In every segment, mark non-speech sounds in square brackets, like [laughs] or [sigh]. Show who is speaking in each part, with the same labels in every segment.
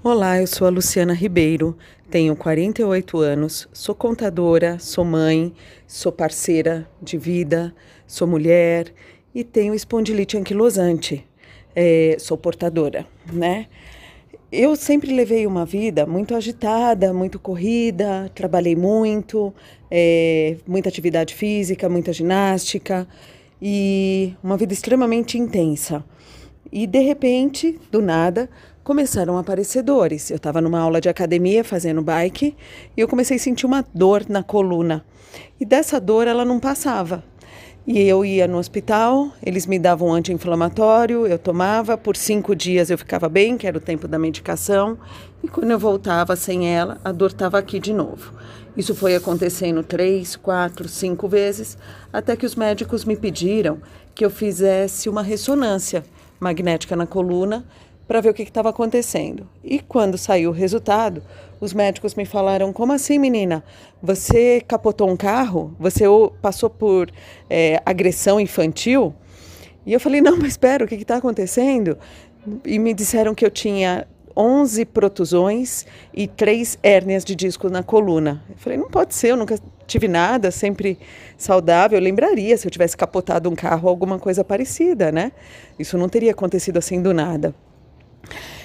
Speaker 1: Olá, eu sou a Luciana Ribeiro, tenho 48 anos, sou contadora, sou mãe, sou parceira de vida, sou mulher e tenho espondilite anquilosante. É, sou portadora, né? Eu sempre levei uma vida muito agitada, muito corrida, trabalhei muito, é, muita atividade física, muita ginástica e uma vida extremamente intensa. E de repente, do nada, começaram a aparecer dores. Eu estava numa aula de academia fazendo bike e eu comecei a sentir uma dor na coluna. E dessa dor ela não passava. E eu ia no hospital, eles me davam um anti-inflamatório, eu tomava, por cinco dias eu ficava bem, que era o tempo da medicação, e quando eu voltava sem ela, a dor estava aqui de novo. Isso foi acontecendo três, quatro, cinco vezes, até que os médicos me pediram que eu fizesse uma ressonância magnética na coluna para ver o que estava acontecendo. E quando saiu o resultado, os médicos me falaram: Como assim, menina? Você capotou um carro? Você passou por é, agressão infantil? E eu falei: Não, mas espera, o que está acontecendo? E me disseram que eu tinha 11 protusões e três hérnias de disco na coluna. Eu falei: Não pode ser, eu nunca tive nada, sempre saudável. Eu lembraria se eu tivesse capotado um carro, alguma coisa parecida, né? Isso não teria acontecido assim do nada.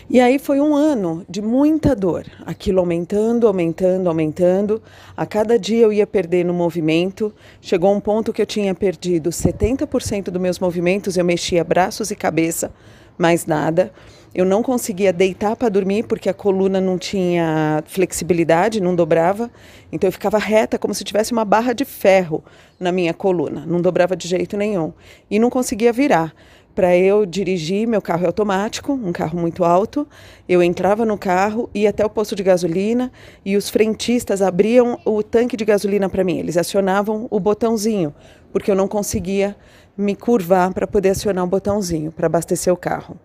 Speaker 1: E aí foi um ano de muita dor, aquilo aumentando, aumentando, aumentando. A cada dia eu ia perdendo movimento. Chegou um ponto que eu tinha perdido 70% dos meus movimentos, eu mexia braços e cabeça, mais nada. Eu não conseguia deitar para dormir porque a coluna não tinha flexibilidade, não dobrava. Então eu ficava reta como se tivesse uma barra de ferro na minha coluna, não dobrava de jeito nenhum e não conseguia virar para eu dirigir. Meu carro é automático, um carro muito alto. Eu entrava no carro, ia até o posto de gasolina e os frentistas abriam o tanque de gasolina para mim. Eles acionavam o botãozinho, porque eu não conseguia me curvar para poder acionar o botãozinho para abastecer o carro.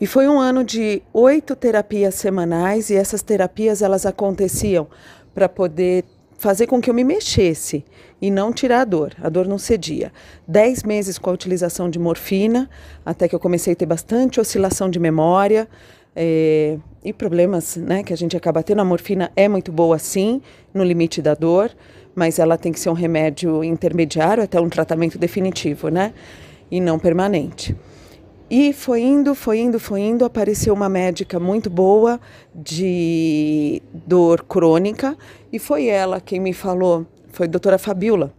Speaker 1: E foi um ano de oito terapias semanais e essas terapias elas aconteciam para poder fazer com que eu me mexesse e não tirar a dor. A dor não cedia. Dez meses com a utilização de morfina, até que eu comecei a ter bastante oscilação de memória é, e problemas né, que a gente acaba tendo. A morfina é muito boa, sim, no limite da dor, mas ela tem que ser um remédio intermediário até um tratamento definitivo, né? E não permanente. E foi indo, foi indo, foi indo. Apareceu uma médica muito boa de dor crônica e foi ela quem me falou, foi a doutora Fabiola,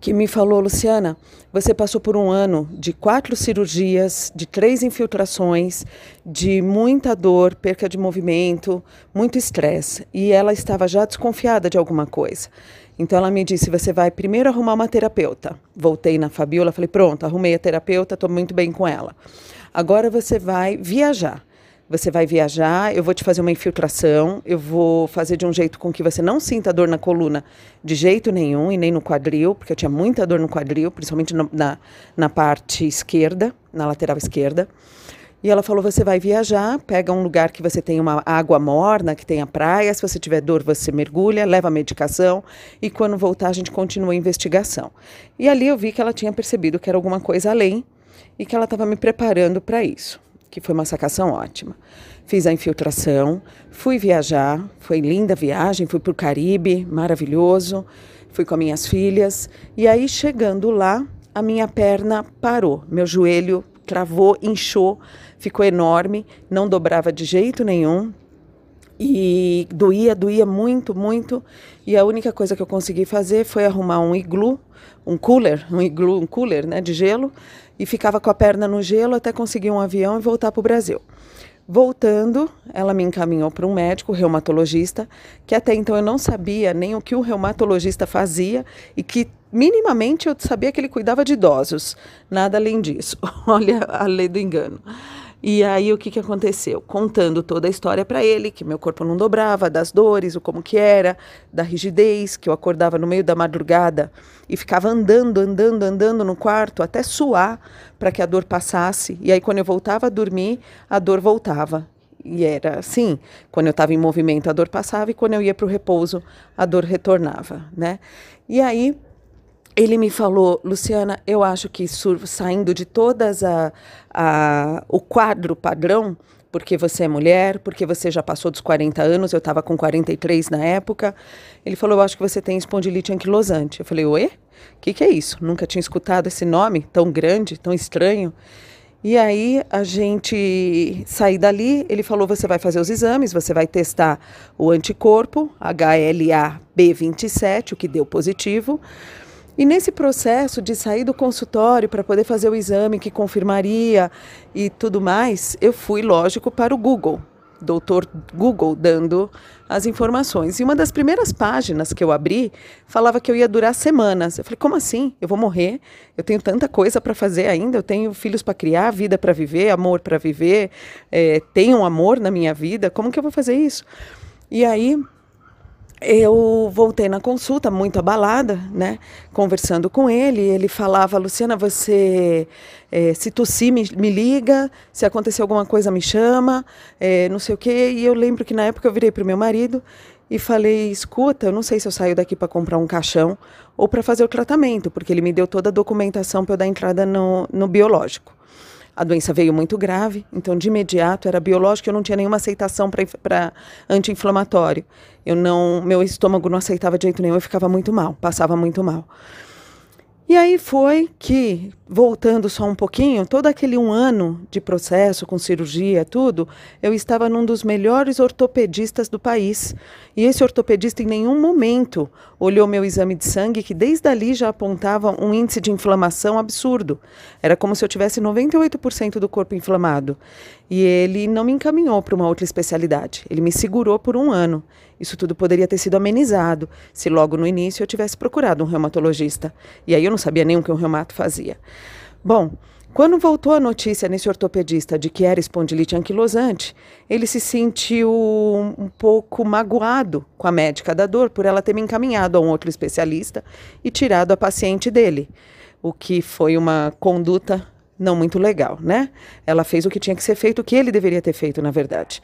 Speaker 1: que me falou: Luciana, você passou por um ano de quatro cirurgias, de três infiltrações, de muita dor, perca de movimento, muito estresse. E ela estava já desconfiada de alguma coisa. Então ela me disse: você vai primeiro arrumar uma terapeuta. Voltei na Fabiola, falei: pronto, arrumei a terapeuta, estou muito bem com ela. Agora você vai viajar. Você vai viajar, eu vou te fazer uma infiltração, eu vou fazer de um jeito com que você não sinta dor na coluna de jeito nenhum e nem no quadril, porque eu tinha muita dor no quadril, principalmente no, na, na parte esquerda, na lateral esquerda. E ela falou: você vai viajar, pega um lugar que você tem uma água morna, que tenha praia. Se você tiver dor, você mergulha, leva a medicação e quando voltar a gente continua a investigação. E ali eu vi que ela tinha percebido que era alguma coisa além e que ela estava me preparando para isso, que foi uma sacação ótima. Fiz a infiltração, fui viajar, foi linda viagem, fui para o Caribe, maravilhoso. Fui com minhas filhas e aí chegando lá, a minha perna parou, meu joelho travou, inchou, ficou enorme, não dobrava de jeito nenhum. E doía, doía muito, muito. E a única coisa que eu consegui fazer foi arrumar um iglu, um cooler, um iglu, um cooler, né, de gelo, e ficava com a perna no gelo até conseguir um avião e voltar para o Brasil. Voltando, ela me encaminhou para um médico reumatologista, que até então eu não sabia nem o que o reumatologista fazia e que minimamente eu sabia que ele cuidava de idosos, nada além disso. [laughs] Olha a lei do engano. E aí o que, que aconteceu? Contando toda a história para ele, que meu corpo não dobrava, das dores, o como que era, da rigidez, que eu acordava no meio da madrugada e ficava andando, andando, andando no quarto até suar para que a dor passasse. E aí quando eu voltava a dormir, a dor voltava. E era assim, quando eu estava em movimento a dor passava e quando eu ia para o repouso a dor retornava, né? E aí ele me falou, Luciana, eu acho que saindo de todas a, a, o quadro padrão, porque você é mulher, porque você já passou dos 40 anos, eu estava com 43 na época. Ele falou, eu acho que você tem espondilite anquilosante. Eu falei, oi? O que, que é isso? Nunca tinha escutado esse nome tão grande, tão estranho. E aí a gente sair dali, ele falou: você vai fazer os exames, você vai testar o anticorpo HLA-B27, o que deu positivo. E nesse processo de sair do consultório para poder fazer o exame que confirmaria e tudo mais, eu fui, lógico, para o Google, doutor Google, dando as informações. E uma das primeiras páginas que eu abri falava que eu ia durar semanas. Eu falei, como assim? Eu vou morrer? Eu tenho tanta coisa para fazer ainda. Eu tenho filhos para criar, vida para viver, amor para viver. É, tenho um amor na minha vida. Como que eu vou fazer isso? E aí eu voltei na consulta muito abalada, né? Conversando com ele, ele falava: Luciana, você é, se tossir me, me, liga, se acontecer alguma coisa me chama, é, não sei o quê. E eu lembro que na época eu virei para o meu marido e falei: escuta, eu não sei se eu saio daqui para comprar um caixão ou para fazer o tratamento, porque ele me deu toda a documentação para eu dar entrada no, no biológico. A doença veio muito grave, então de imediato era biológico, eu não tinha nenhuma aceitação para anti-inflamatório. Eu não, meu estômago não aceitava de jeito nenhum, eu ficava muito mal, passava muito mal. E aí foi que, voltando só um pouquinho, todo aquele um ano de processo com cirurgia, tudo, eu estava num dos melhores ortopedistas do país. E esse ortopedista em nenhum momento olhou meu exame de sangue, que desde ali já apontava um índice de inflamação absurdo. Era como se eu tivesse 98% do corpo inflamado. E ele não me encaminhou para uma outra especialidade. Ele me segurou por um ano. Isso tudo poderia ter sido amenizado se logo no início eu tivesse procurado um reumatologista. E aí eu não sabia nem o que um reumato fazia. Bom, quando voltou a notícia nesse ortopedista de que era espondilite anquilosante, ele se sentiu um pouco magoado com a médica da dor por ela ter me encaminhado a um outro especialista e tirado a paciente dele, o que foi uma conduta não muito legal, né? Ela fez o que tinha que ser feito, o que ele deveria ter feito, na verdade.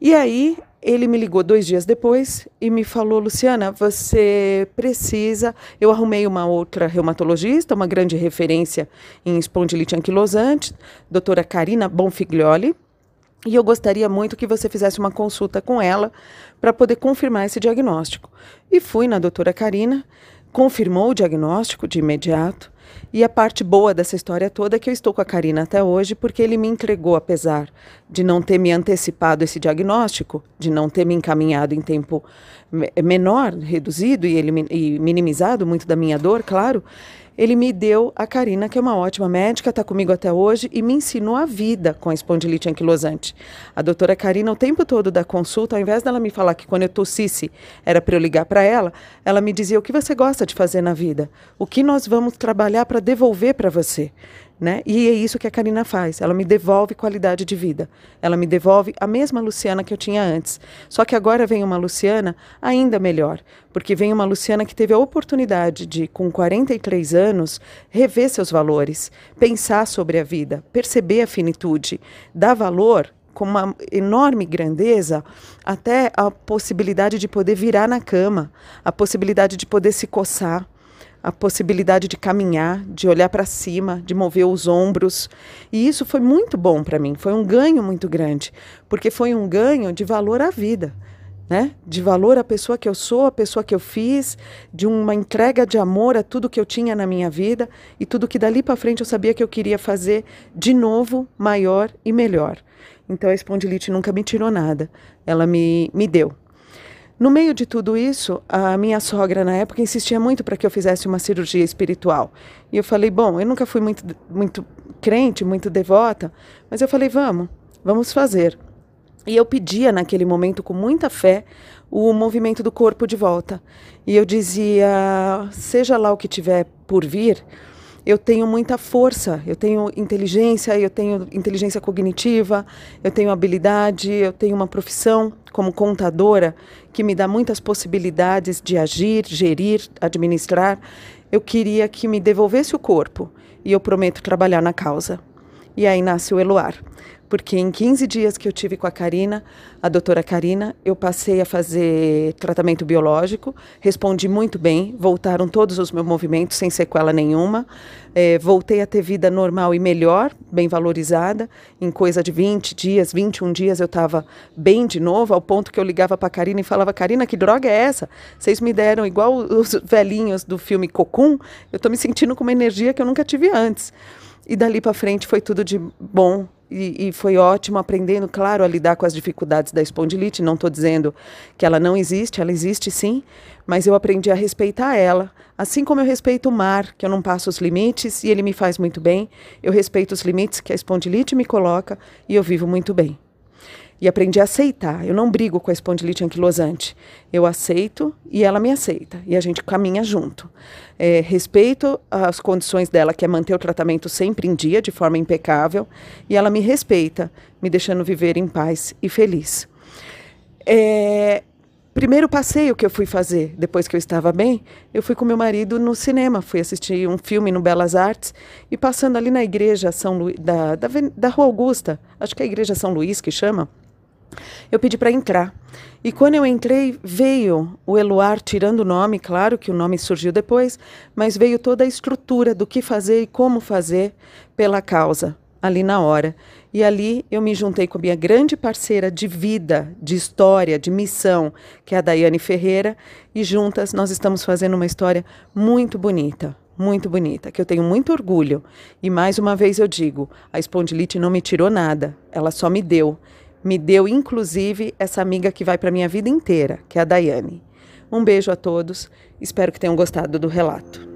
Speaker 1: E aí ele me ligou dois dias depois e me falou, Luciana, você precisa. Eu arrumei uma outra reumatologista, uma grande referência em espondilite anquilosante, doutora Karina Bonfiglioli. E eu gostaria muito que você fizesse uma consulta com ela para poder confirmar esse diagnóstico. E fui na doutora Karina, confirmou o diagnóstico de imediato. E a parte boa dessa história toda é que eu estou com a Karina até hoje, porque ele me entregou, apesar de não ter me antecipado esse diagnóstico, de não ter me encaminhado em tempo menor, reduzido e, ele, e minimizado muito da minha dor, claro, ele me deu a Karina, que é uma ótima médica, está comigo até hoje e me ensinou a vida com a espondilite anquilosante. A doutora Karina, o tempo todo da consulta, ao invés dela me falar que quando eu tossisse era para eu ligar para ela, ela me dizia o que você gosta de fazer na vida, o que nós vamos trabalhar para devolver para você. Né? E é isso que a Karina faz. Ela me devolve qualidade de vida. Ela me devolve a mesma Luciana que eu tinha antes. Só que agora vem uma Luciana ainda melhor, porque vem uma Luciana que teve a oportunidade de, com 43 anos, rever seus valores, pensar sobre a vida, perceber a finitude, dar valor com uma enorme grandeza até a possibilidade de poder virar na cama, a possibilidade de poder se coçar, a possibilidade de caminhar, de olhar para cima, de mover os ombros. E isso foi muito bom para mim, foi um ganho muito grande, porque foi um ganho de valor à vida. Né? De valor à pessoa que eu sou, à pessoa que eu fiz, de uma entrega de amor a tudo que eu tinha na minha vida e tudo que dali para frente eu sabia que eu queria fazer de novo, maior e melhor. Então a espondilite nunca me tirou nada, ela me, me deu. No meio de tudo isso, a minha sogra na época insistia muito para que eu fizesse uma cirurgia espiritual. E eu falei, bom, eu nunca fui muito, muito crente, muito devota, mas eu falei, vamos, vamos fazer. E eu pedia naquele momento com muita fé o movimento do corpo de volta. E eu dizia, seja lá o que tiver por vir, eu tenho muita força, eu tenho inteligência, eu tenho inteligência cognitiva, eu tenho habilidade, eu tenho uma profissão como contadora que me dá muitas possibilidades de agir, gerir, administrar. Eu queria que me devolvesse o corpo e eu prometo trabalhar na causa. E aí nasce o porque em 15 dias que eu tive com a Karina, a doutora Karina, eu passei a fazer tratamento biológico, respondi muito bem, voltaram todos os meus movimentos sem sequela nenhuma, é, voltei a ter vida normal e melhor, bem valorizada, em coisa de 20 dias, 21 dias eu estava bem de novo, ao ponto que eu ligava para a Karina e falava, Karina, que droga é essa? Vocês me deram igual os velhinhos do filme Cocum, eu estou me sentindo com uma energia que eu nunca tive antes. E dali para frente foi tudo de bom, e, e, foi ótimo aprendendo, claro, a lidar com as dificuldades da espondilite. Não estou dizendo que ela não existe, ela existe sim, mas eu aprendi a respeitar ela, assim como eu respeito o mar, que eu não passo os limites e ele me faz muito bem. Eu respeito os limites que a espondilite me coloca e eu vivo muito bem e aprendi a aceitar. Eu não brigo com a espondilite anquilosante. Eu aceito e ela me aceita. E a gente caminha junto. É, respeito as condições dela, que é manter o tratamento sempre em dia, de forma impecável. E ela me respeita, me deixando viver em paz e feliz. É, primeiro passeio que eu fui fazer, depois que eu estava bem, eu fui com meu marido no cinema, fui assistir um filme no Belas Artes e passando ali na igreja São Lu... da, da, da Rua Augusta, acho que é a igreja São Luís que chama, eu pedi para entrar. E quando eu entrei, veio o Eluar tirando o nome, claro que o nome surgiu depois, mas veio toda a estrutura do que fazer e como fazer pela causa, ali na hora. E ali eu me juntei com a minha grande parceira de vida, de história, de missão, que é a Daiane Ferreira, e juntas nós estamos fazendo uma história muito bonita, muito bonita, que eu tenho muito orgulho. E mais uma vez eu digo, a espondilite não me tirou nada, ela só me deu me deu inclusive essa amiga que vai para minha vida inteira, que é a Daiane. Um beijo a todos, espero que tenham gostado do relato.